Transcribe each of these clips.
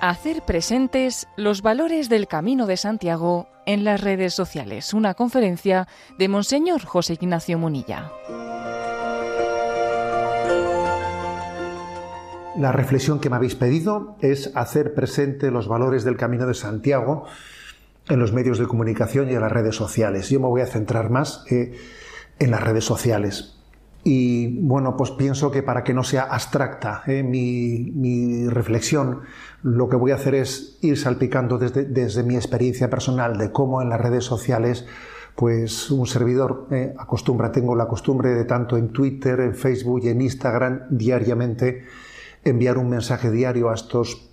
Hacer presentes los valores del Camino de Santiago en las redes sociales. Una conferencia de Monseñor José Ignacio Munilla. La reflexión que me habéis pedido es hacer presente los valores del Camino de Santiago en los medios de comunicación y en las redes sociales. Yo me voy a centrar más eh, en las redes sociales. Y bueno, pues pienso que para que no sea abstracta eh, mi, reflexión, lo que voy a hacer es ir salpicando desde, desde, mi experiencia personal de cómo en las redes sociales, pues un servidor eh, acostumbra, tengo la costumbre de tanto en Twitter, en Facebook y en Instagram diariamente enviar un mensaje diario a estos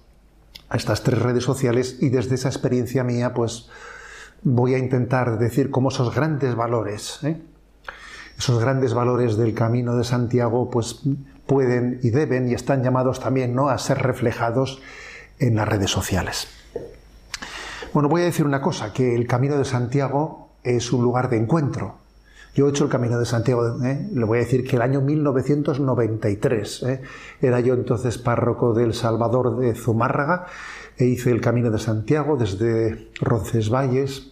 a estas tres redes sociales y desde esa experiencia mía, pues voy a intentar decir cómo esos grandes valores, ¿eh? Esos grandes valores del camino de Santiago, pues pueden y deben y están llamados también ¿no? a ser reflejados en las redes sociales. Bueno, voy a decir una cosa, que el camino de Santiago es un lugar de encuentro. Yo he hecho el camino de Santiago, ¿eh? le voy a decir que el año 1993, ¿eh? era yo entonces párroco del Salvador de Zumárraga, e hice el camino de Santiago desde Roncesvalles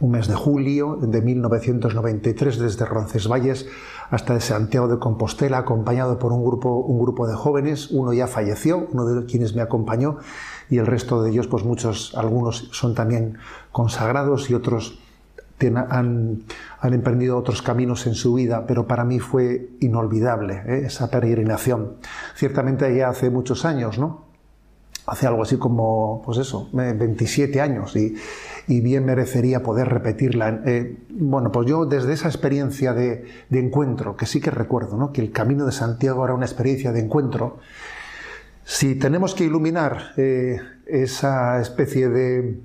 un mes de julio de 1993 desde Roncesvalles hasta Santiago de Compostela, acompañado por un grupo, un grupo de jóvenes. Uno ya falleció, uno de quienes me acompañó, y el resto de ellos, pues muchos, algunos son también consagrados y otros han, han, emprendido otros caminos en su vida, pero para mí fue inolvidable ¿eh? esa peregrinación. Ciertamente ya hace muchos años, ¿no? Hace algo así como, pues eso, 27 años y, y bien merecería poder repetirla. Eh, bueno, pues yo desde esa experiencia de, encuentro, que sí que recuerdo, ¿no? que el camino de Santiago era una experiencia de encuentro, si tenemos que iluminar eh, esa especie de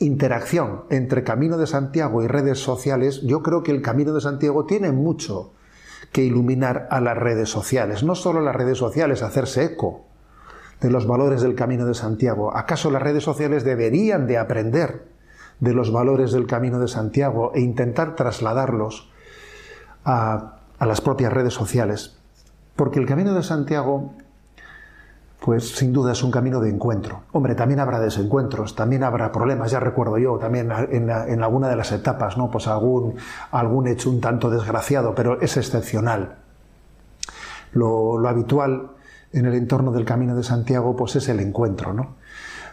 interacción entre Camino de Santiago y redes sociales, yo creo que el Camino de Santiago tiene mucho que iluminar a las redes sociales, no solo las redes sociales, hacerse eco de los valores del Camino de Santiago. ¿Acaso las redes sociales deberían de aprender de los valores del Camino de Santiago e intentar trasladarlos a, las propias redes sociales. Porque el Camino de Santiago, pues sin duda es un camino de encuentro. Hombre, también habrá desencuentros, también habrá problemas, ya recuerdo yo, también en, alguna de las etapas, ¿no? Pues algún, algún hecho un tanto desgraciado, pero es excepcional. Lo, lo habitual en el entorno del Camino de Santiago, pues es el encuentro, ¿no?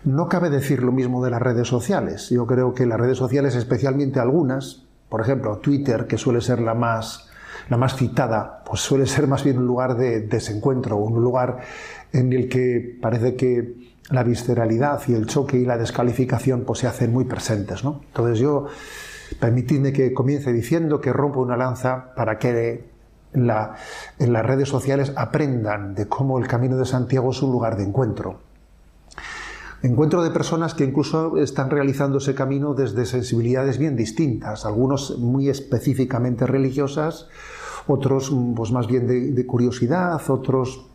No cabe decir lo mismo de las redes sociales. Yo creo que las redes sociales, especialmente algunas, por ejemplo, Twitter, que suele ser la más, la más citada, pues suele ser más bien un lugar de desencuentro, un lugar en el que parece que la visceralidad y el choque y la descalificación pues, se hacen muy presentes. ¿no? Entonces yo, permitidme que comience diciendo que rompo una lanza para que en las redes sociales aprendan de cómo el Camino de Santiago es un lugar de encuentro Encuentro de personas que incluso están realizando ese camino desde sensibilidades bien distintas, algunos muy específicamente religiosas, otros pues más bien de, curiosidad, otros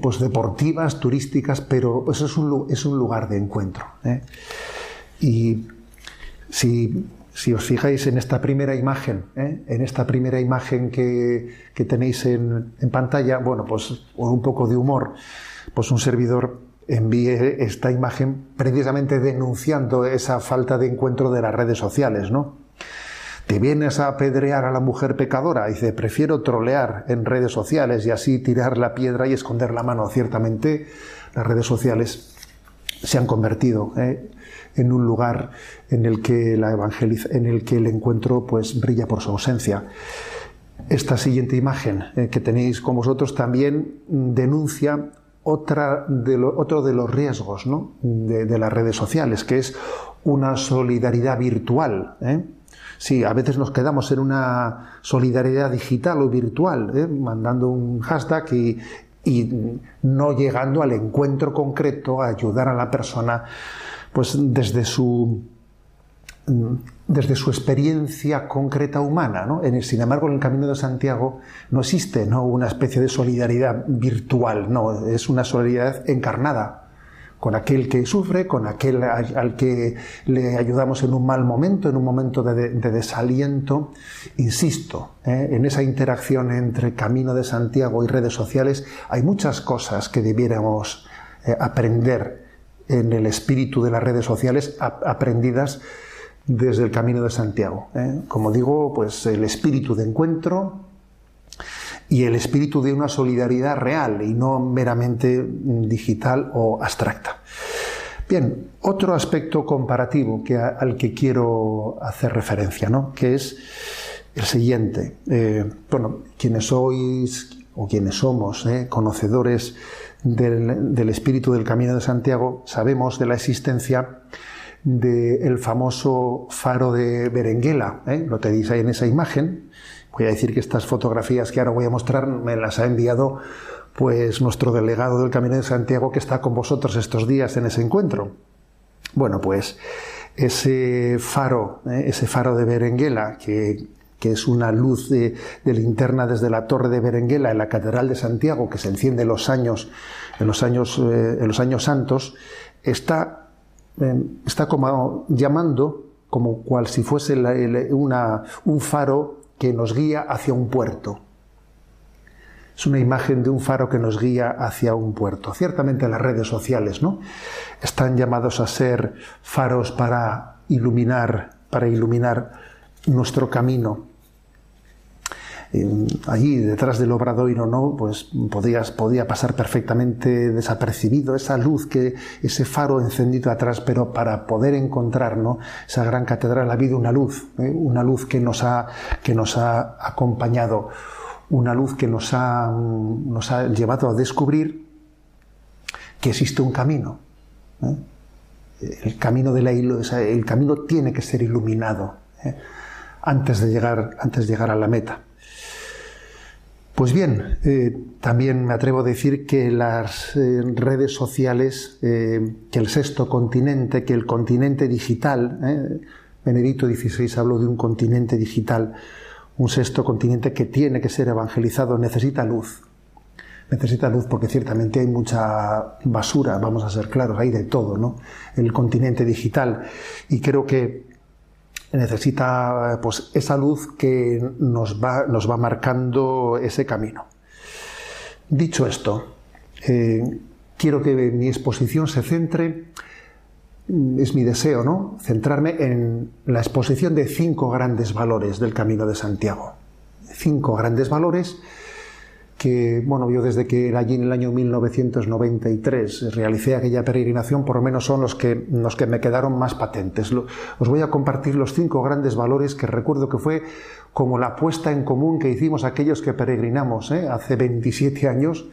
pues deportivas, turísticas, pero eso es un, lugar de encuentro. ¿eh? Y si, os fijáis en esta primera imagen, ¿eh? en esta primera imagen que, tenéis en, en, pantalla, bueno, pues un poco de humor, pues un servidor envíe esta imagen precisamente denunciando esa falta de encuentro de las redes sociales, ¿no? Te vienes a apedrear a la mujer pecadora, dice, prefiero trolear en redes sociales y así tirar la piedra y esconder la mano. Ciertamente las redes sociales se han convertido ¿eh? en un lugar en el que la en el que el encuentro pues brilla por su ausencia. Esta siguiente imagen eh, que tenéis con vosotros también denuncia otra otro de los riesgos de, las redes sociales, que es una solidaridad virtual. ¿eh? Sí, a veces nos quedamos en una solidaridad digital o virtual, ¿eh? mandando un hashtag y, y, no llegando al encuentro concreto, a ayudar a la persona, pues desde su desde su experiencia concreta humana. ¿no? Sin embargo, en el Camino de Santiago no existe ¿no? una especie de solidaridad virtual, no, es una solidaridad encarnada con aquel que sufre, con aquel al, que le ayudamos en un mal momento, en un momento de, desaliento. Insisto, ¿eh? en esa interacción entre Camino de Santiago y redes sociales hay muchas cosas que debiéramos eh, aprender en el espíritu de las redes sociales, aprendidas desde el Camino de Santiago. ¿eh? Como digo, pues el espíritu de encuentro, y el espíritu de una solidaridad real y no meramente digital o abstracta. Bien, otro aspecto comparativo que, al que quiero hacer referencia, ¿no? que es el siguiente. Eh, bueno, quienes sois o quienes somos eh, conocedores del, espíritu del Camino de Santiago, sabemos de la existencia del famoso faro de Berenguela. ¿eh? Lo tenéis ahí en esa imagen. Voy a decir que estas fotografías que ahora voy a mostrar me las ha enviado pues nuestro delegado del Camino de Santiago que está con vosotros estos días en ese encuentro. Bueno, pues ese faro, ¿eh? ese faro de Berenguela, que, es una luz de, linterna desde la torre de Berenguela en la Catedral de Santiago, que se enciende en los años, en los años, eh, en los años santos, está, eh, está como llamando como cual si fuese una, un faro que nos guía hacia un puerto. Es una imagen de un faro que nos guía hacia un puerto. Ciertamente las redes sociales, ¿no? Están llamados a ser faros para iluminar, para iluminar nuestro camino, allí detrás del obradoiro, ¿no? Pues podía pasar perfectamente desapercibido esa luz que, ese faro encendido atrás, pero para poder encontrar, ¿no? Esa gran catedral ha habido una luz, ¿eh? una luz que nos ha, que nos ha acompañado, una luz que nos ha, nos ha llevado a descubrir que existe un camino. ¿eh? El camino de la el camino tiene que ser iluminado ¿eh? antes de llegar, antes de llegar a la meta. Pues bien, eh, también me atrevo a decir que las eh, redes sociales, eh, que el sexto continente, que el continente digital, Benedicto XVI habló de un continente digital, un sexto continente que tiene que ser evangelizado, necesita luz. Necesita luz porque ciertamente hay mucha basura, vamos a ser claros, hay de todo, ¿no? El continente digital. Y creo que necesita pues, esa luz que nos va, nos va marcando ese camino. Dicho esto, eh, quiero que mi exposición se centre, mm, es mi deseo, ¿no? Centrarme en la exposición de cinco grandes valores del Camino de Santiago. Cinco grandes valores que, bueno, yo desde que era allí en el año 1993 realicé aquella peregrinación, por lo menos son los que, los que me quedaron más patentes. Os voy a compartir los cinco grandes valores que recuerdo que fue como la puesta en común que hicimos aquellos que peregrinamos ¿eh? hace 27 años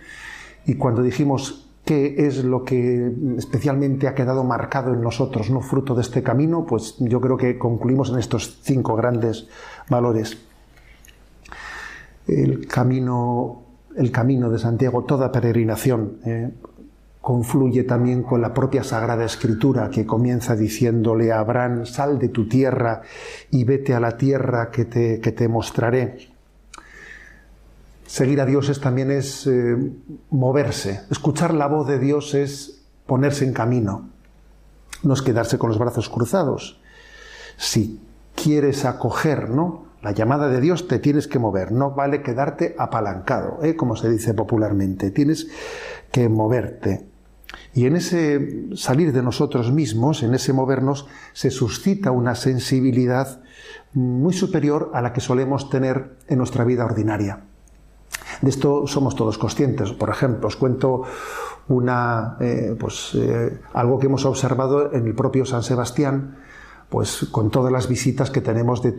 y cuando dijimos qué es lo que especialmente ha quedado marcado en nosotros, no fruto de este camino, pues yo creo que concluimos en estos cinco grandes valores. El camino el camino de Santiago, toda peregrinación, eh, confluye también con la propia Sagrada Escritura, que comienza diciéndole a Abraham, sal de tu tierra y vete a la tierra que te, que te mostraré. Seguir a Dios es, también es eh, moverse. Escuchar la voz de Dios es ponerse en camino. No es quedarse con los brazos cruzados. Si quieres acoger, ¿no? La llamada de Dios te tienes que mover, no vale quedarte apalancado, ¿eh? como se dice popularmente, tienes que moverte. Y en ese salir de nosotros mismos, en ese movernos, se suscita una sensibilidad muy superior a la que solemos tener en nuestra vida ordinaria. De esto somos todos conscientes. Por ejemplo, os cuento una, eh, pues, eh, algo que hemos observado en el propio San Sebastián, pues con todas las visitas que tenemos de,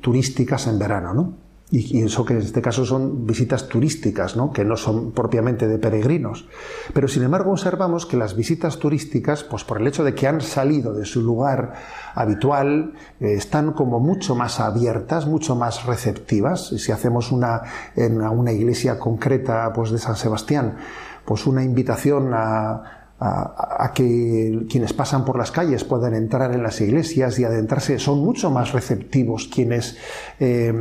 turísticas en verano, ¿no? Y, eso que en este caso son visitas turísticas, ¿no? que no son propiamente de peregrinos. Pero sin embargo observamos que las visitas turísticas, pues por el hecho de que han salido de su lugar habitual, eh, están como mucho más abiertas, mucho más receptivas. Si hacemos una, en una iglesia concreta pues de San Sebastián, pues una invitación a, a, que quienes pasan por las calles puedan entrar en las iglesias y adentrarse, son mucho más receptivos quienes eh,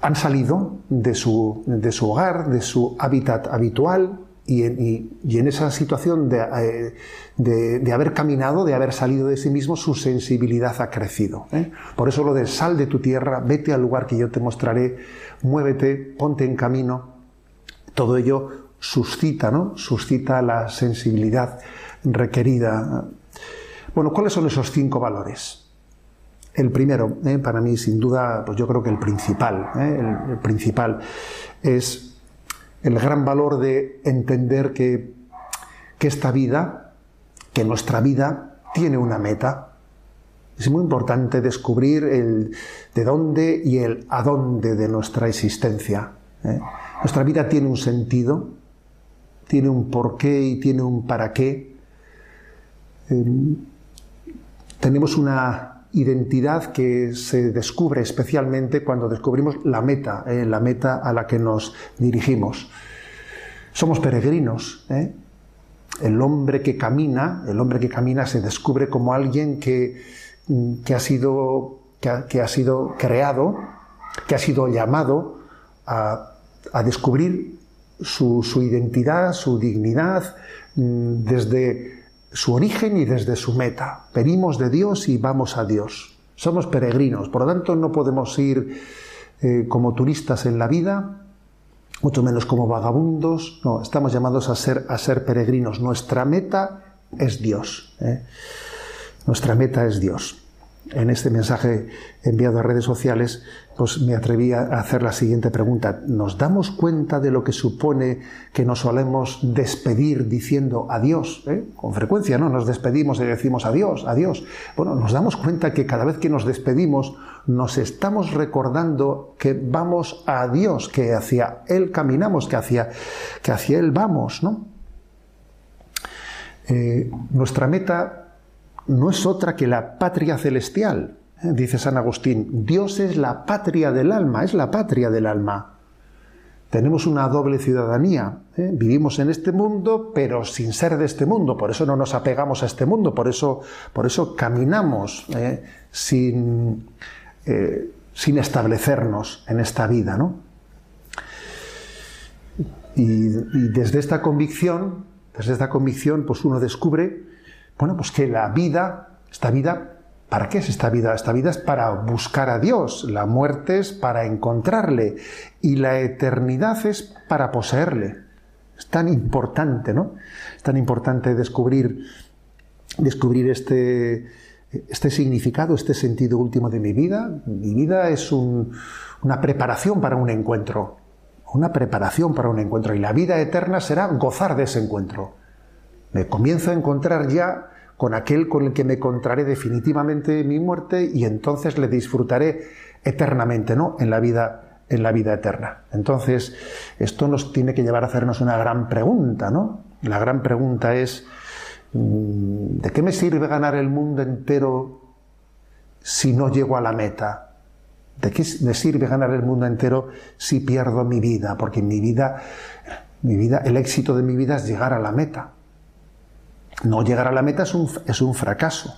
han salido de su, de su hogar, de su hábitat habitual y en, esa situación eh, de, haber caminado, de haber salido de sí mismo, su sensibilidad ha crecido. ¿eh? Por eso lo de sal de tu tierra, vete al lugar que yo te mostraré, muévete, ponte en camino, todo ello suscita, ¿no? Suscita la sensibilidad requerida. Bueno, ¿cuáles son esos cinco valores? El primero, ¿eh? para mí, sin duda, pues yo creo que el principal, el principal es el gran valor de entender que, esta vida, que nuestra vida tiene una meta. Es muy importante descubrir el de dónde y el a dónde de nuestra existencia. ¿eh? Nuestra vida tiene un sentido, tiene un porqué y tiene un para qué. Em, tenemos una identidad que se descubre especialmente cuando descubrimos la meta, eh, la meta a la que nos dirigimos. Somos peregrinos. ¿eh? El hombre que camina, el hombre que camina se descubre como alguien que, mm, ha, sido, que ha, sido creado, que ha sido llamado a, descubrir su, identidad, su dignidad, mm, desde su origen y desde su meta. Venimos de Dios y vamos a Dios. Somos peregrinos, por lo tanto no podemos ir eh, como turistas en la vida, mucho menos como vagabundos, no, estamos llamados a ser, a ser peregrinos. Nuestra meta es Dios. ¿eh? Nuestra meta es Dios en este mensaje enviado a redes sociales, pues me atreví a hacer la siguiente pregunta. ¿Nos damos cuenta de lo que supone que nos solemos despedir diciendo adiós? ¿Eh? Con frecuencia, ¿no? Nos despedimos y decimos adiós, adiós. Bueno, nos damos cuenta que cada vez que nos despedimos nos estamos recordando que vamos a Dios, que hacia Él caminamos, que hacia, que hacia Él vamos, ¿no? Eh, nuestra meta no es otra que la patria celestial. ¿Eh? Dice San Agustín, Dios es la patria del alma, es la patria del alma. Tenemos una doble ciudadanía. ¿eh? Vivimos en este mundo, pero sin ser de este mundo. Por eso no nos apegamos a este mundo. Por eso, por eso caminamos ¿eh? sin, sin establecernos en esta vida. Y, y, desde esta convicción, desde esta convicción, pues uno descubre bueno, pues que la vida, esta vida, ¿para qué es esta vida? Esta vida es para buscar a Dios, la muerte es para encontrarle y la eternidad es para poseerle. Es tan importante, ¿no? Es tan importante descubrir, descubrir este, este significado, este sentido último de mi vida. Mi vida es una preparación para un encuentro, una preparación para un encuentro y la vida eterna será gozar de ese encuentro. Me comienzo a encontrar ya con aquel con el que me encontraré definitivamente mi muerte y entonces le disfrutaré eternamente, ¿no? En la vida, en la vida eterna. Entonces, esto nos tiene que llevar a hacernos una gran pregunta, ¿no? La gran pregunta es, mm, ¿de qué me sirve ganar el mundo entero si no llego a la meta? ¿De qué me sirve ganar el mundo entero si pierdo mi vida? Porque mi vida, mi vida, el éxito de mi vida es llegar a la meta. No llegar a la meta es un, es un fracaso.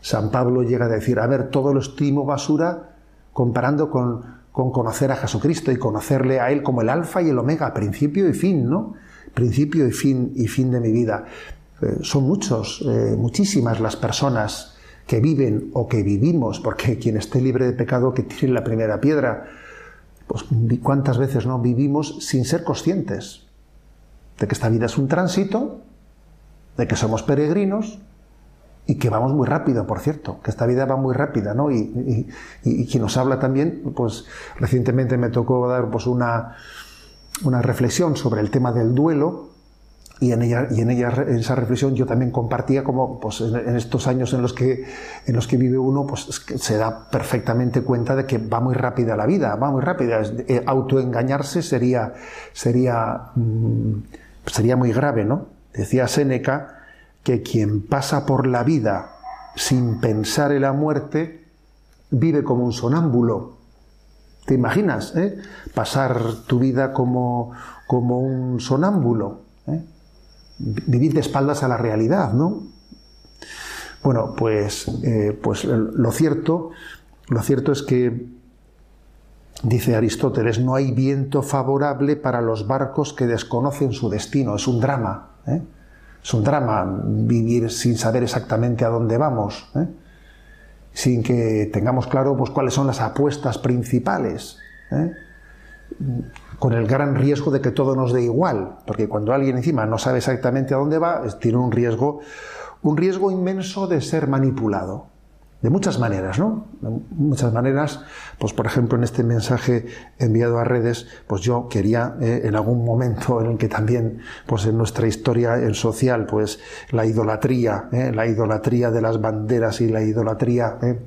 San Pablo llega a decir, a ver, todo lo estimo basura comparando con, con, conocer a Jesucristo y conocerle a Él como el alfa y el omega, principio y fin, ¿no? Principio y fin, y fin de mi vida. Eh, son muchos, eh, muchísimas las personas que viven o que vivimos, porque quien esté libre de pecado que tire la primera piedra, pues cuántas veces no vivimos sin ser conscientes de que esta vida es un tránsito de que somos peregrinos y que vamos muy rápido, por cierto, que esta vida va muy rápida, ¿no? Y, quien nos habla también, pues recientemente me tocó dar pues, una, una reflexión sobre el tema del duelo, y en ella, y en ella, en esa reflexión, yo también compartía como pues, en, estos años en los que, en los que vive uno, pues se da perfectamente cuenta de que va muy rápida la vida, va muy rápida. Eh, autoengañarse sería, sería, mm, sería muy grave, ¿no? Decía Séneca que quien pasa por la vida sin pensar en la muerte vive como un sonámbulo. ¿Te imaginas? Eh? Pasar tu vida como, como un sonámbulo. Eh? Vivir de espaldas a la realidad, ¿no? Bueno, pues, eh, pues lo cierto, lo cierto es que Dice Aristóteles, no hay viento favorable para los barcos que desconocen su destino. Es un drama. ¿Eh? Es un drama vivir sin saber exactamente a dónde vamos, ¿eh? sin que tengamos claro pues, cuáles son las apuestas principales, ¿eh? con el gran riesgo de que todo nos dé igual, porque cuando alguien encima no sabe exactamente a dónde va, tiene un riesgo, un riesgo inmenso de ser manipulado de muchas maneras, ¿no? De muchas maneras, pues por ejemplo en este mensaje enviado a redes, pues yo quería eh, en algún momento en el que también, pues en nuestra historia en social, pues la idolatría, eh, la idolatría de las banderas y la idolatría eh,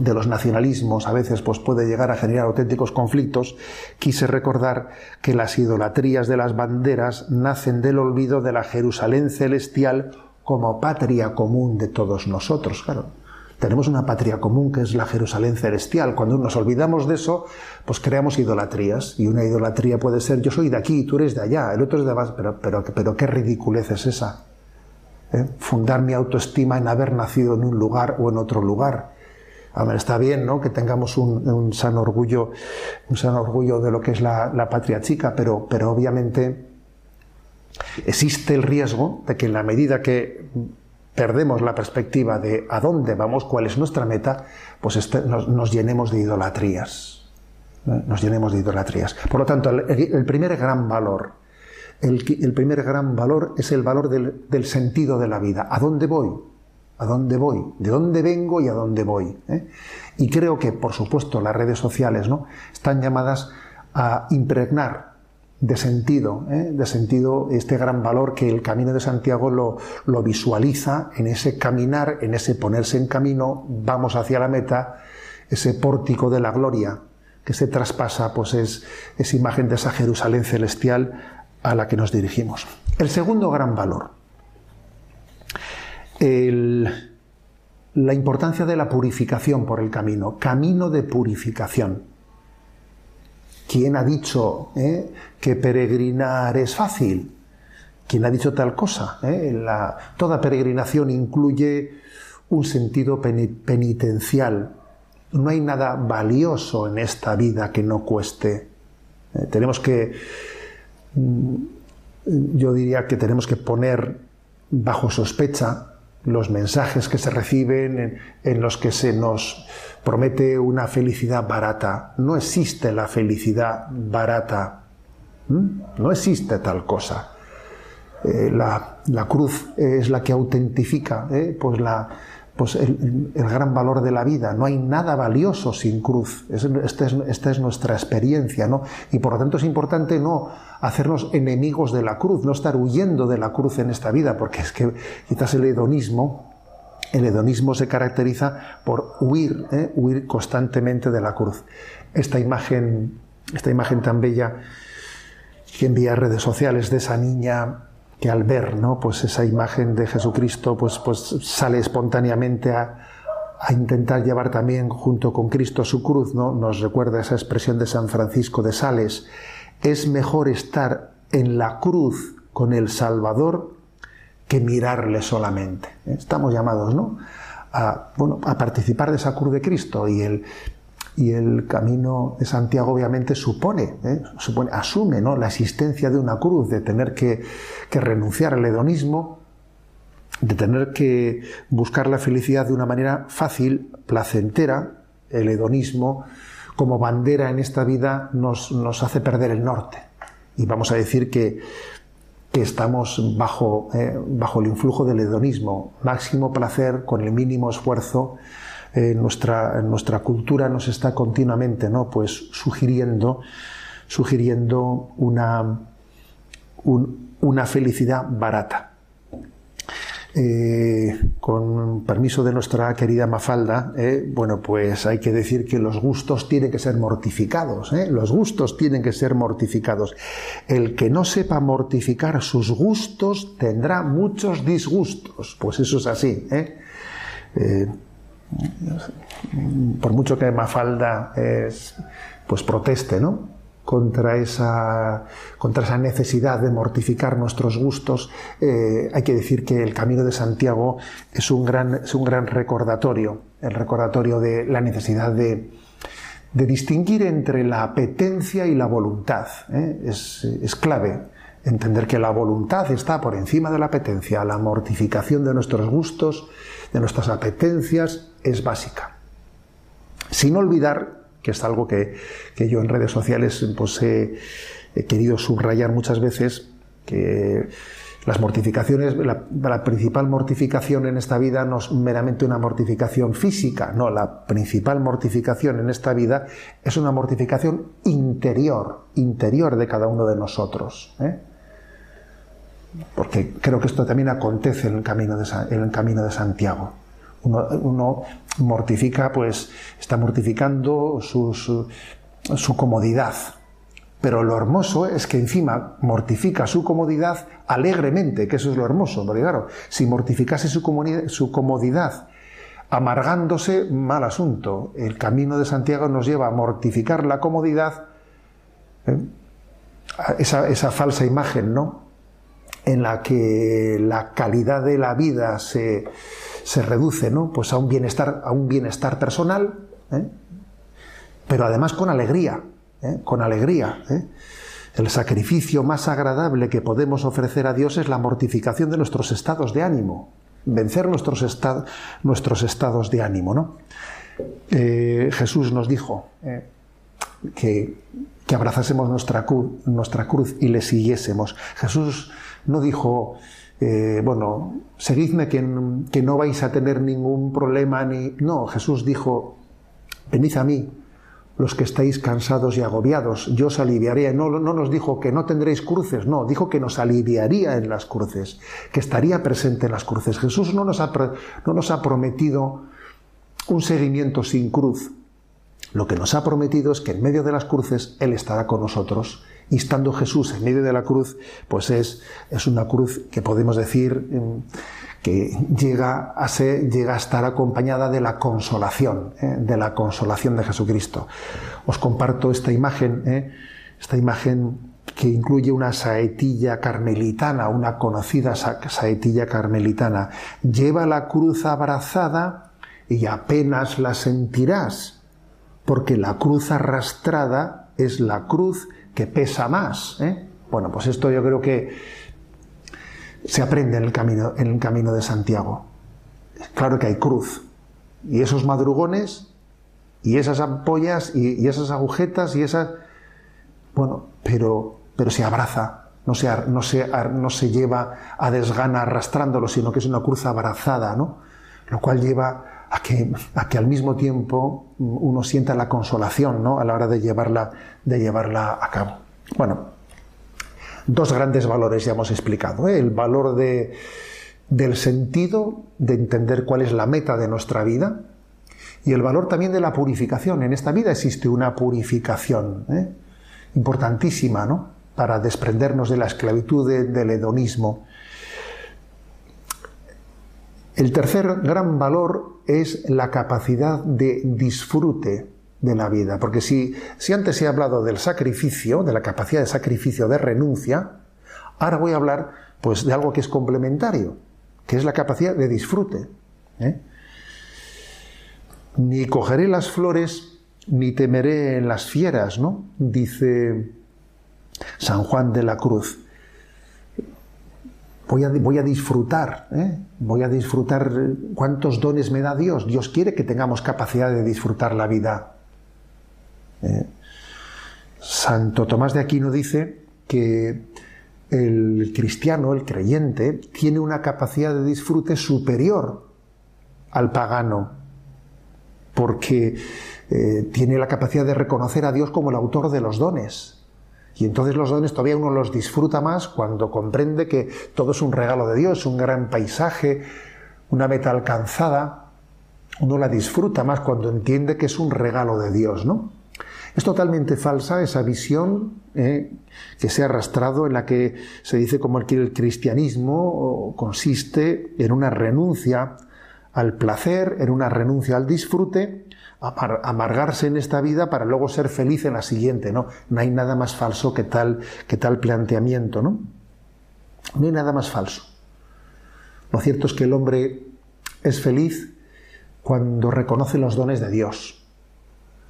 de los nacionalismos a veces pues puede llegar a generar auténticos conflictos, quise recordar que las idolatrías de las banderas nacen del olvido de la Jerusalén celestial como patria común de todos nosotros, claro tenemos una patria común que es la Jerusalén celestial. Cuando nos olvidamos de eso, pues creamos idolatrías. Y una idolatría puede ser, yo soy de aquí, tú eres de allá, el otro es de. Pero, pero, pero qué ridiculez es esa. ¿Eh? Fundar mi autoestima en haber nacido en un lugar o en otro lugar. A ver, está bien, ¿no? Que tengamos un, un sano orgullo, un sano orgullo de lo que es la, la patria chica, pero, pero obviamente existe el riesgo de que en la medida que perdemos la perspectiva de a dónde vamos, cuál es nuestra meta, pues este, nos, llenemos de idolatrías. Nos llenemos de idolatrías. Por lo tanto, el, primer gran valor, el, primer gran valor es el valor del, sentido de la vida. ¿A dónde voy? ¿A dónde voy? ¿De dónde vengo y a dónde voy? ¿Eh? Y creo que, por supuesto, las redes sociales ¿no? están llamadas a impregnar de sentido, ¿eh? de sentido este gran valor que el camino de Santiago lo, visualiza en ese caminar, en ese ponerse en camino, vamos hacia la meta, ese pórtico de la gloria que se traspasa, pues es, esa imagen de esa Jerusalén celestial a la que nos dirigimos. El segundo gran valor, la importancia de la purificación por el camino, camino de purificación. ¿Quién ha dicho eh, que peregrinar es fácil? ¿Quién ha dicho tal cosa? Eh? toda peregrinación incluye un sentido penitencial. No hay nada valioso en esta vida que no cueste. Eh, tenemos que, mm, yo diría que tenemos que poner bajo sospecha los mensajes que se reciben en los que se nos promete una felicidad barata. No existe la felicidad barata. No existe tal cosa. Eh, la, cruz es la que autentifica ¿eh? pues la, pues el, gran valor de la vida. No hay nada valioso sin cruz. Esta es, es, nuestra experiencia, ¿no? Y por lo tanto es importante no hacernos enemigos de la cruz, no estar huyendo de la cruz en esta vida, porque es que quizás el hedonismo el hedonismo se caracteriza por huir, ¿eh? huir constantemente de la cruz. Esta imagen, esta imagen tan bella que envía redes sociales de esa niña que al ver ¿no? pues esa imagen de Jesucristo pues, pues sale espontáneamente a, a intentar llevar también junto con Cristo su cruz, ¿no? Nos recuerda esa expresión de San Francisco de Sales. Es mejor estar en la cruz con el Salvador que mirarle solamente. Estamos llamados ¿no? a, bueno, a participar de esa cruz de Cristo y el, y el camino de Santiago obviamente supone, ¿eh? supone asume ¿no? la existencia de una cruz, de tener que, que, renunciar al hedonismo, de tener que buscar la felicidad de una manera fácil, placentera, el hedonismo como bandera en esta vida nos, nos hace perder el norte. Y vamos a decir que que estamos bajo, eh, bajo el influjo del hedonismo, máximo placer con el mínimo esfuerzo. Eh, nuestra, nuestra cultura nos está continuamente ¿no? pues sugiriendo, sugiriendo una, una felicidad barata. Eh, con permiso de nuestra querida Mafalda, eh, bueno, pues hay que decir que los gustos tienen que ser mortificados, eh, los gustos tienen que ser mortificados. El que no sepa mortificar sus gustos tendrá muchos disgustos, pues eso es así. por mucho que Mafalda pues proteste, ¿no? Contra esa, contra esa necesidad de mortificar nuestros gustos, eh, hay que decir que el Camino de Santiago es un gran, es un gran recordatorio, el recordatorio de la necesidad de, de distinguir entre la apetencia y la voluntad. ¿eh? Es, es clave entender que la voluntad está por encima de la apetencia. La mortificación de nuestros gustos, de nuestras apetencias, es básica. Sin olvidar, que es algo que, que yo en redes sociales pues, he, querido subrayar muchas veces, que las mortificaciones, la, principal mortificación en esta vida no es meramente una mortificación física, no, la principal mortificación en esta vida es una mortificación interior, interior de cada uno de nosotros. ¿eh? Porque creo que esto también acontece en el camino de, en el camino de Santiago. Uno, mortifica, pues está mortificando su, comodidad, pero lo hermoso es que encima mortifica su comodidad alegremente, que eso es lo hermoso. Porque claro, si mortificase su, comodidad amargándose, mal asunto. El camino de Santiago nos lleva a mortificar la comodidad, ¿eh? esa, falsa imagen, ¿no? En la que la calidad de la vida se, se reduce, ¿no? Pues a un bienestar, a un bienestar personal, ¿eh? pero además con alegría. ¿eh? con alegría. ¿eh? El sacrificio más agradable que podemos ofrecer a Dios es la mortificación de nuestros estados de ánimo, vencer nuestros, nuestros estados de ánimo. ¿no? Jesús nos dijo que, que, abrazásemos nuestra, nuestra cruz y le siguiésemos. Jesús no dijo, bueno, seguidme que, que no vais a tener ningún problema ni... No, Jesús dijo, venid a mí los que estáis cansados y agobiados, yo os aliviaré. No, no nos dijo que no tendréis cruces, no, dijo que nos aliviaría en las cruces, que estaría presente en las cruces. Jesús no nos ha, no nos ha prometido un seguimiento sin cruz. Lo que nos ha prometido es que en medio de las cruces Él estará con nosotros. Y estando Jesús en medio de la cruz, pues es, es una cruz que podemos decir que llega a, ser, llega a estar acompañada de la consolación, ¿eh? de la consolación de Jesucristo. Os comparto esta imagen, ¿eh? esta imagen que incluye una saetilla carmelitana, una conocida saetilla carmelitana. Lleva la cruz abrazada y apenas la sentirás, porque la cruz arrastrada es la cruz que pesa más. ¿eh? Bueno, pues esto yo creo que se aprende en el camino, en el camino de Santiago. Claro que hay cruz. Y esos madrugones, y esas ampollas, y, esas agujetas, y esas. Bueno, pero, pero se abraza, no se, no, se, no se lleva a desgana arrastrándolo, sino que es una cruz abrazada, ¿no? Lo cual lleva a que, al mismo tiempo uno sienta la consolación, ¿no? A la hora de llevarla, de llevarla a cabo. Bueno, dos grandes valores ya hemos explicado. ¿eh? El valor de, del sentido, de entender cuál es la meta de nuestra vida, y el valor también de la purificación. En esta vida existe una purificación ¿eh? importantísima, ¿no? Para desprendernos de la esclavitud del hedonismo. El tercer gran valor es la capacidad de disfrute de la vida. Porque si, antes he hablado del sacrificio, de la capacidad de sacrificio, de renuncia, ahora voy a hablar pues, de algo que es complementario, que es la capacidad de disfrute. ¿eh? Ni cogeré las flores, ni temeré las fieras, ¿no? Dice San Juan de la Cruz. Voy a, voy a, disfrutar, ¿eh? voy a disfrutar cuántos dones me da Dios. Dios quiere que tengamos capacidad de disfrutar la vida. Eh, Santo Tomás de Aquino dice que el cristiano, el creyente, tiene una capacidad de disfrute superior al pagano, porque eh, tiene la capacidad de reconocer a Dios como el autor de los dones. Y entonces los dones todavía uno los disfruta más cuando comprende que todo es un regalo de Dios, un gran paisaje, una meta alcanzada. Uno la disfruta más cuando entiende que es un regalo de Dios, ¿no? Es totalmente falsa esa visión eh, que se ha arrastrado en la que se dice como el cristianismo consiste en una renuncia al placer, en una renuncia al disfrute, amargarse en esta vida para luego ser feliz en la siguiente. No, no hay nada más falso que tal, que tal planteamiento, ¿no? No hay nada más falso. Lo cierto es que el hombre es feliz cuando reconoce los dones de Dios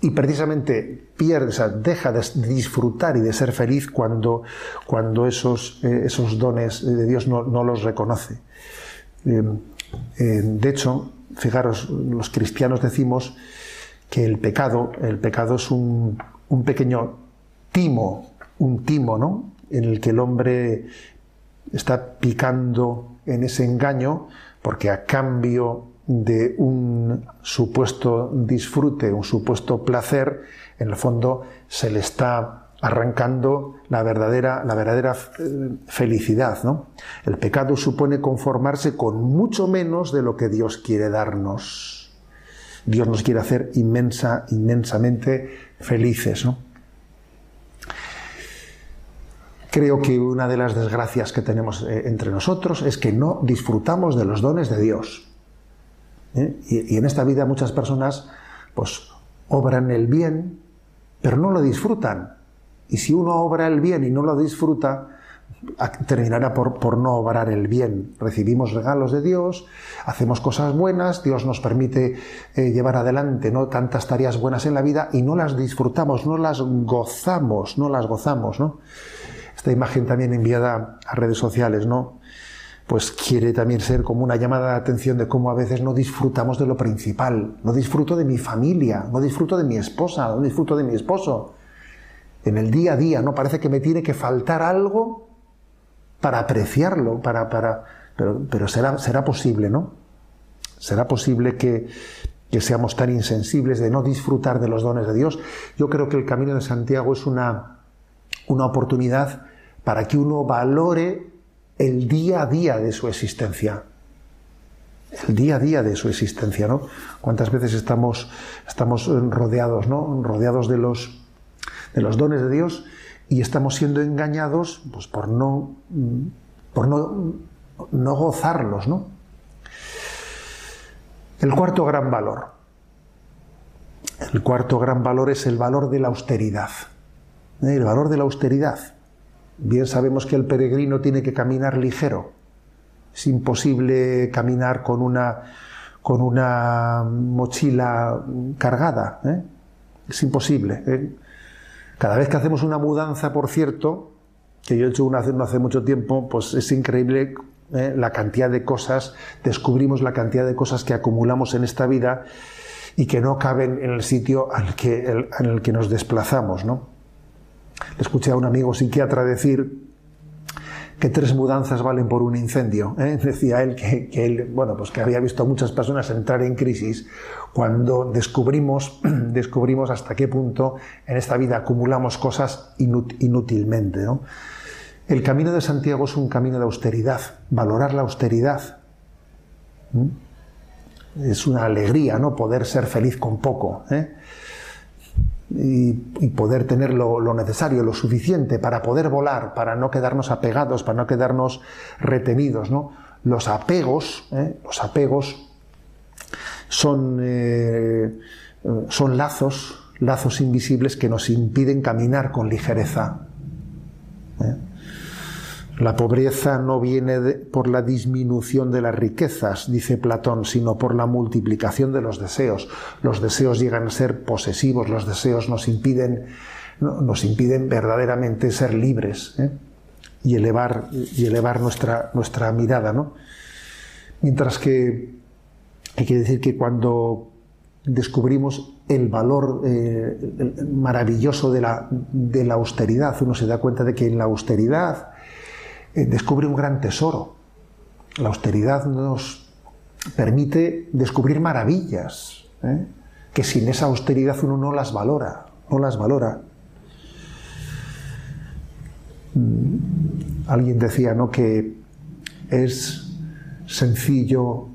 y precisamente pierde, o deja de disfrutar y de ser feliz cuando, cuando esos, eh, esos dones de Dios no, los reconoce. Eh, eh, de hecho, fijaros, los cristianos decimos que el pecado, el pecado es un, un pequeño timo, un timo, ¿no? En el que el hombre está picando en ese engaño porque a cambio de un supuesto disfrute, un supuesto placer, en el fondo se le está arrancando la verdadera, la verdadera eh, felicidad. ¿no? El pecado supone conformarse con mucho menos de lo que Dios quiere darnos. Dios nos quiere hacer inmensa, inmensamente felices. ¿no? Creo que una de las desgracias que tenemos eh, entre nosotros es que no disfrutamos de los dones de Dios. ¿eh? Y, en esta vida muchas personas pues obran el bien, pero no lo disfrutan. Y si uno obra el bien y no lo disfruta, terminará por, no obrar el bien. Recibimos regalos de Dios, hacemos cosas buenas, Dios nos permite eh, llevar adelante ¿no? tantas tareas buenas en la vida y no las disfrutamos, no las gozamos, no las gozamos. ¿no? Esta imagen también enviada a redes sociales, ¿no? pues quiere también ser como una llamada de atención de cómo a veces no disfrutamos de lo principal. No disfruto de mi familia, no disfruto de mi esposa, no disfruto de mi esposo. En el día a día, ¿no? Parece que me tiene que faltar algo para apreciarlo, para, para, pero, pero será, será posible, ¿no? Será posible que, que seamos tan insensibles de no disfrutar de los dones de Dios. Yo creo que el camino de Santiago es una, una oportunidad para que uno valore el día a día de su existencia. El día a día de su existencia, ¿no? ¿Cuántas veces estamos, estamos rodeados, ¿no? Rodeados de los, de los dones de Dios y estamos siendo engañados pues, por no, por no, no gozarlos, ¿no? El cuarto gran valor. El cuarto gran valor es el valor de la austeridad. El valor de la austeridad. Bien sabemos que el peregrino tiene que caminar ligero. Es imposible caminar con una, con una mochila cargada. ¿eh? Es imposible. ¿eh? Cada vez que hacemos una mudanza, por cierto, que yo he hecho una hace, mucho tiempo, pues es increíble ¿eh? la cantidad de cosas, descubrimos la cantidad de cosas que acumulamos en esta vida y que no caben en el sitio al que, en el que nos desplazamos, ¿no? Le escuché a un amigo psiquiatra decir que tres mudanzas valen por un incendio. ¿eh? Decía él que, él, bueno, pues que había visto a muchas personas entrar en crisis cuando descubrimos, descubrimos hasta qué punto en esta vida acumulamos cosas inútilmente. El camino de Santiago es un camino de austeridad, valorar la austeridad. Es una alegría, ¿no? Poder ser feliz con poco. ¿eh? Y, poder tener lo, necesario, lo suficiente para poder volar, para no quedarnos apegados, para no quedarnos retenidos. ¿no? Los apegos, ¿eh? los apegos son, eh, son lazos, lazos invisibles que nos impiden caminar con ligereza. ¿eh? La pobreza no viene por la disminución de las riquezas, dice Platón, sino por la multiplicación de los deseos. Los deseos llegan a ser posesivos, los deseos nos impiden, nos impiden verdaderamente ser libres ¿eh? y elevar, y elevar nuestra, nuestra mirada. ¿no? Mientras que hay que decir que cuando descubrimos el valor eh, maravilloso de la, de la austeridad, uno se da cuenta de que en la austeridad, descubre un gran tesoro. La austeridad nos permite descubrir maravillas, ¿eh? que sin esa austeridad uno no las valora, no las valora. Mm, alguien decía ¿no? que es sencillo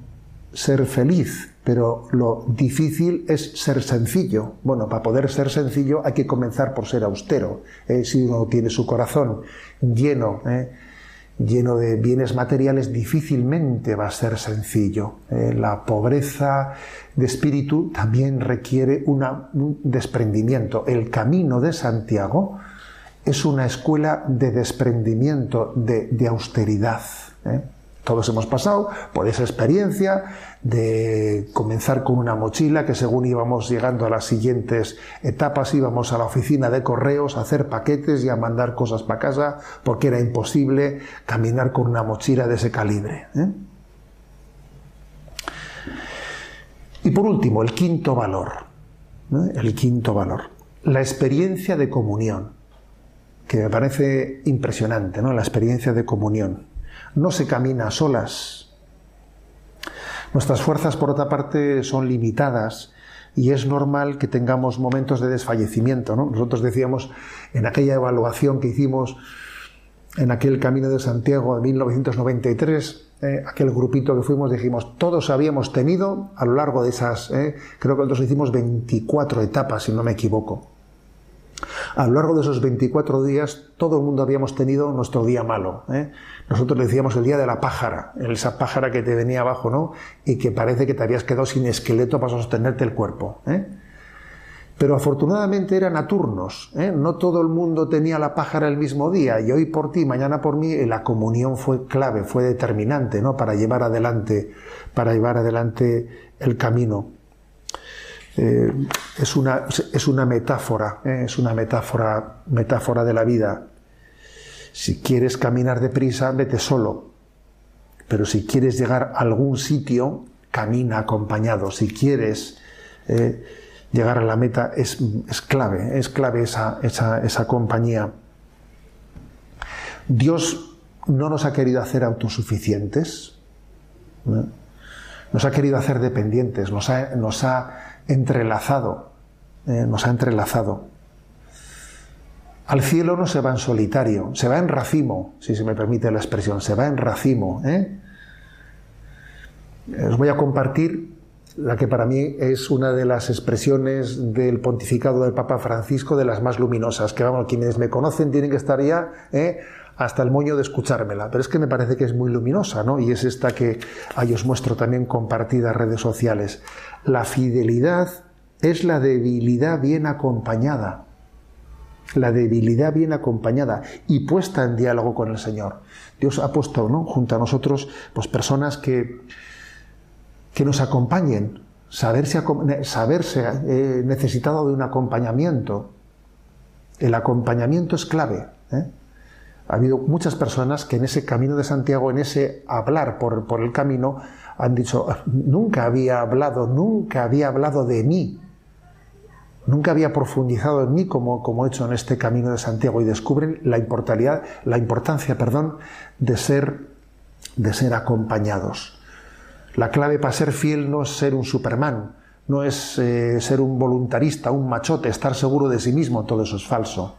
ser feliz, pero lo difícil es ser sencillo. Bueno, para poder ser sencillo hay que comenzar por ser austero. ¿eh? si uno tiene su corazón lleno lleno de bienes materiales, difícilmente va a ser sencillo. Eh, la pobreza de espíritu también requiere un desprendimiento. El camino de Santiago es una escuela de desprendimiento, de, austeridad. ¿eh? Todos hemos pasado por esa experiencia de comenzar con una mochila que según íbamos llegando a las siguientes etapas íbamos a la oficina de correos a hacer paquetes y a mandar cosas para casa porque era imposible caminar con una mochila de ese calibre. ¿eh? Y por último, el quinto valor. ¿eh? El quinto valor. La experiencia de comunión, que me parece impresionante, ¿no? La experiencia de comunión no se camina a solas. Nuestras fuerzas, por otra parte, son limitadas y es normal que tengamos momentos de desfallecimiento. Nosotros decíamos en aquella evaluación que hicimos en aquel Camino de Santiago de 1993, eh, aquel grupito que fuimos, dijimos, todos habíamos tenido a lo largo de esas, eh, creo que nosotros hicimos 24 etapas, si no me equivoco. A lo largo de esos 24 días, todo el mundo habíamos tenido nuestro día malo. ¿eh? Nosotros le decíamos el día de la pájara, esa pájara que te venía abajo, ¿no? Y que parece que te habías quedado sin esqueleto para sostenerte el cuerpo. ¿eh? Pero afortunadamente eran a turnos, ¿eh? no todo el mundo tenía la pájara el mismo día, y hoy por ti, mañana por mí, la comunión fue clave, fue determinante, ¿no? Para llevar adelante, para llevar adelante el camino. Eh, es, una, es, una, metáfora, eh, es una metáfora, metáfora de la vida. Si quieres caminar deprisa, vete solo. Pero si quieres llegar a algún sitio, camina acompañado. Si quieres eh, llegar a la meta, es, es clave, es clave esa, esa, esa compañía. Dios no nos ha querido hacer autosuficientes, nos ha querido hacer dependientes, nos ha, nos ha entrelazado, eh, nos ha entrelazado. Al cielo no se va en solitario, se va en racimo, si se me permite la expresión, se va en racimo. ¿eh? Os voy a compartir la que para mí es una de las expresiones del pontificado del Papa Francisco de las más luminosas, que vamos, quienes me conocen tienen que estar ya ¿eh? Hasta el moño de escuchármela, pero es que me parece que es muy luminosa, ¿no? Y es esta que ahí os muestro también compartida en redes sociales. La fidelidad es la debilidad bien acompañada. La debilidad bien acompañada y puesta en diálogo con el Señor. Dios ha puesto ¿no? junto a nosotros pues, personas que, que nos acompañen, saberse, saberse eh, necesitado de un acompañamiento. El acompañamiento es clave. ¿eh? Ha habido muchas personas que en ese camino de Santiago, en ese hablar por, el camino, han dicho, nunca había hablado, nunca había hablado de mí, nunca había profundizado en mí como, como he hecho en este camino de Santiago y descubren la, la importancia perdón, de, ser, de ser acompañados. La clave para ser fiel no es ser un Superman, no es eh, ser un voluntarista, un machote, estar seguro de sí mismo, todo eso es falso.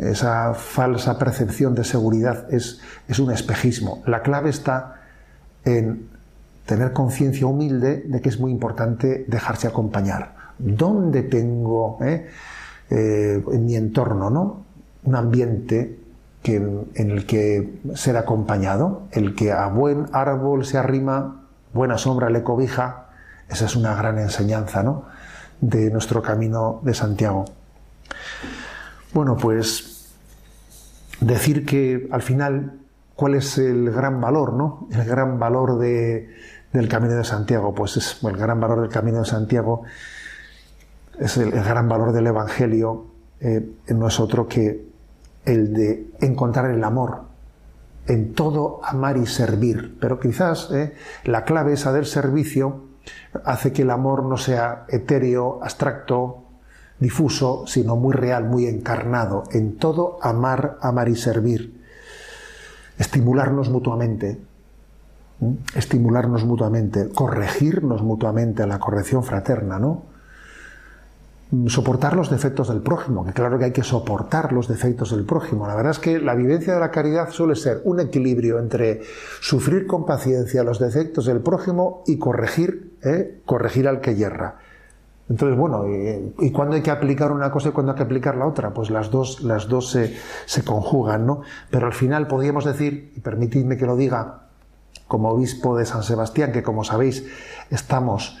Esa falsa percepción de seguridad es, es un espejismo. La clave está en tener conciencia humilde de que es muy importante dejarse acompañar. ¿Dónde tengo eh, eh, en mi entorno ¿no? un ambiente que, en el que ser acompañado? El que a buen árbol se arrima, buena sombra le cobija. Esa es una gran enseñanza ¿no? de nuestro camino de Santiago. Bueno, pues decir que al final, ¿cuál es el gran valor, no? El gran valor de, del Camino de Santiago? Pues es el gran valor del Camino de Santiago, es el, gran valor del Evangelio, eh, no es otro que el de encontrar el amor, en todo amar y servir. Pero quizás eh, la clave esa del servicio hace que el amor no sea etéreo, abstracto, difuso, sino muy real, muy encarnado. En todo amar, amar y servir. Estimularnos mutuamente, estimularnos mutuamente, corregirnos mutuamente a la corrección fraterna, ¿no? Soportar los defectos del prójimo, que claro que hay que soportar los defectos del prójimo. La verdad es que la vivencia de la caridad suele ser un equilibrio entre sufrir con paciencia los defectos del prójimo y corregir, ¿eh? corregir al que yerra. Entonces, bueno, ¿y, cuándo hay que aplicar una cosa y cuándo hay que aplicar la otra? Pues las dos, las dos se, se conjugan, ¿no? Pero al final podríamos decir, y permitidme que lo diga, como obispo de San Sebastián, que como sabéis estamos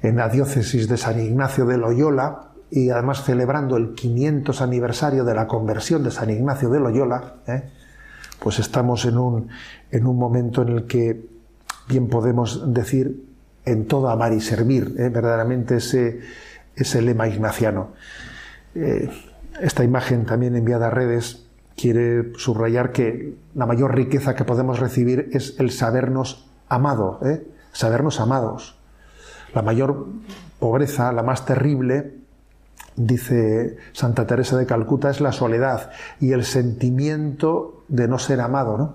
en la diócesis de San Ignacio de Loyola y además celebrando el 500 aniversario de la conversión de San Ignacio de Loyola, ¿eh? pues estamos en un, en un momento en el que bien podemos decir en todo amar y servir, ¿eh? verdaderamente ese, lema ignaciano. Eh, esta imagen también enviada a redes quiere subrayar que la mayor riqueza que podemos recibir es el sabernos amado, ¿eh? sabernos amados. La mayor pobreza, la más terrible, dice Santa Teresa de Calcuta, es la soledad y el sentimiento de no ser amado. ¿no?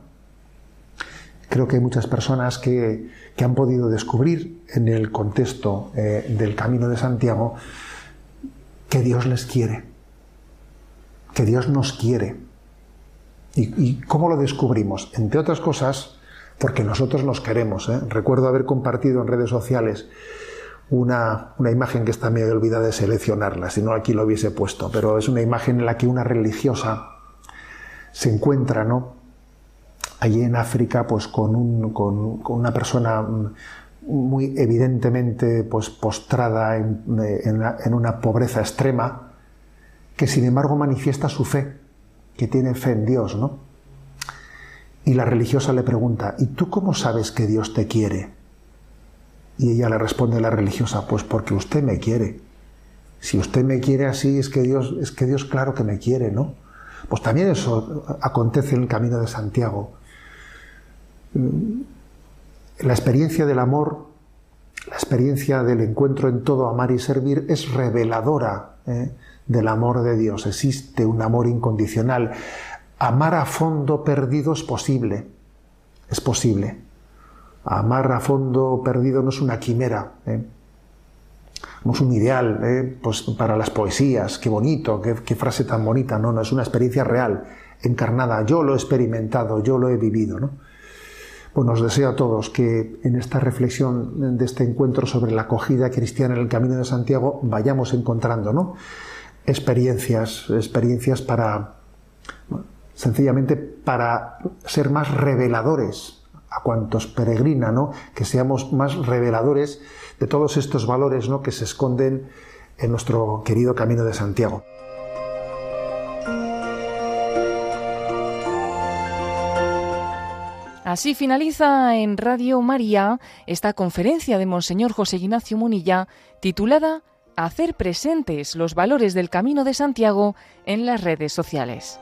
Creo que hay muchas personas que, han podido descubrir en el contexto eh, del Camino de Santiago que Dios les quiere, que Dios nos quiere. ¿Y, cómo lo descubrimos? Entre otras cosas, porque nosotros nos queremos. ¿eh? Recuerdo haber compartido en redes sociales una, una, imagen que está medio olvidada de seleccionarla, si no aquí lo hubiese puesto, pero es una imagen en la que una religiosa se encuentra, ¿no? Allí en África, pues con, un, con, una persona muy evidentemente pues, postrada en, en, una pobreza extrema, que sin embargo manifiesta su fe, que tiene fe en Dios, ¿no? Y la religiosa le pregunta, ¿y tú cómo sabes que Dios te quiere? Y ella le responde a la religiosa, pues porque usted me quiere. Si usted me quiere así, es que Dios, es que Dios claro que me quiere, ¿no? Pues también eso acontece en el camino de Santiago. La experiencia del amor, la experiencia del encuentro en todo, amar y servir, es reveladora ¿eh? del amor de Dios. Existe un amor incondicional. Amar a fondo perdido es posible. Es posible. Amar a fondo perdido no es una quimera, ¿eh? no es un ideal ¿eh? pues para las poesías, qué bonito, qué, frase tan bonita, no, no, es una experiencia real, encarnada, yo lo he experimentado, yo lo he vivido. ¿no? Pues nos deseo a todos que en esta reflexión de este encuentro sobre la acogida cristiana en el Camino de Santiago vayamos encontrando ¿no? experiencias, experiencias para, sencillamente para ser más reveladores a cuantos peregrinan, ¿no? que seamos más reveladores de todos estos valores ¿no? que se esconden en nuestro querido Camino de Santiago. Así finaliza en Radio María esta conferencia de Monseñor José Ignacio Munilla titulada Hacer presentes los valores del Camino de Santiago en las redes sociales.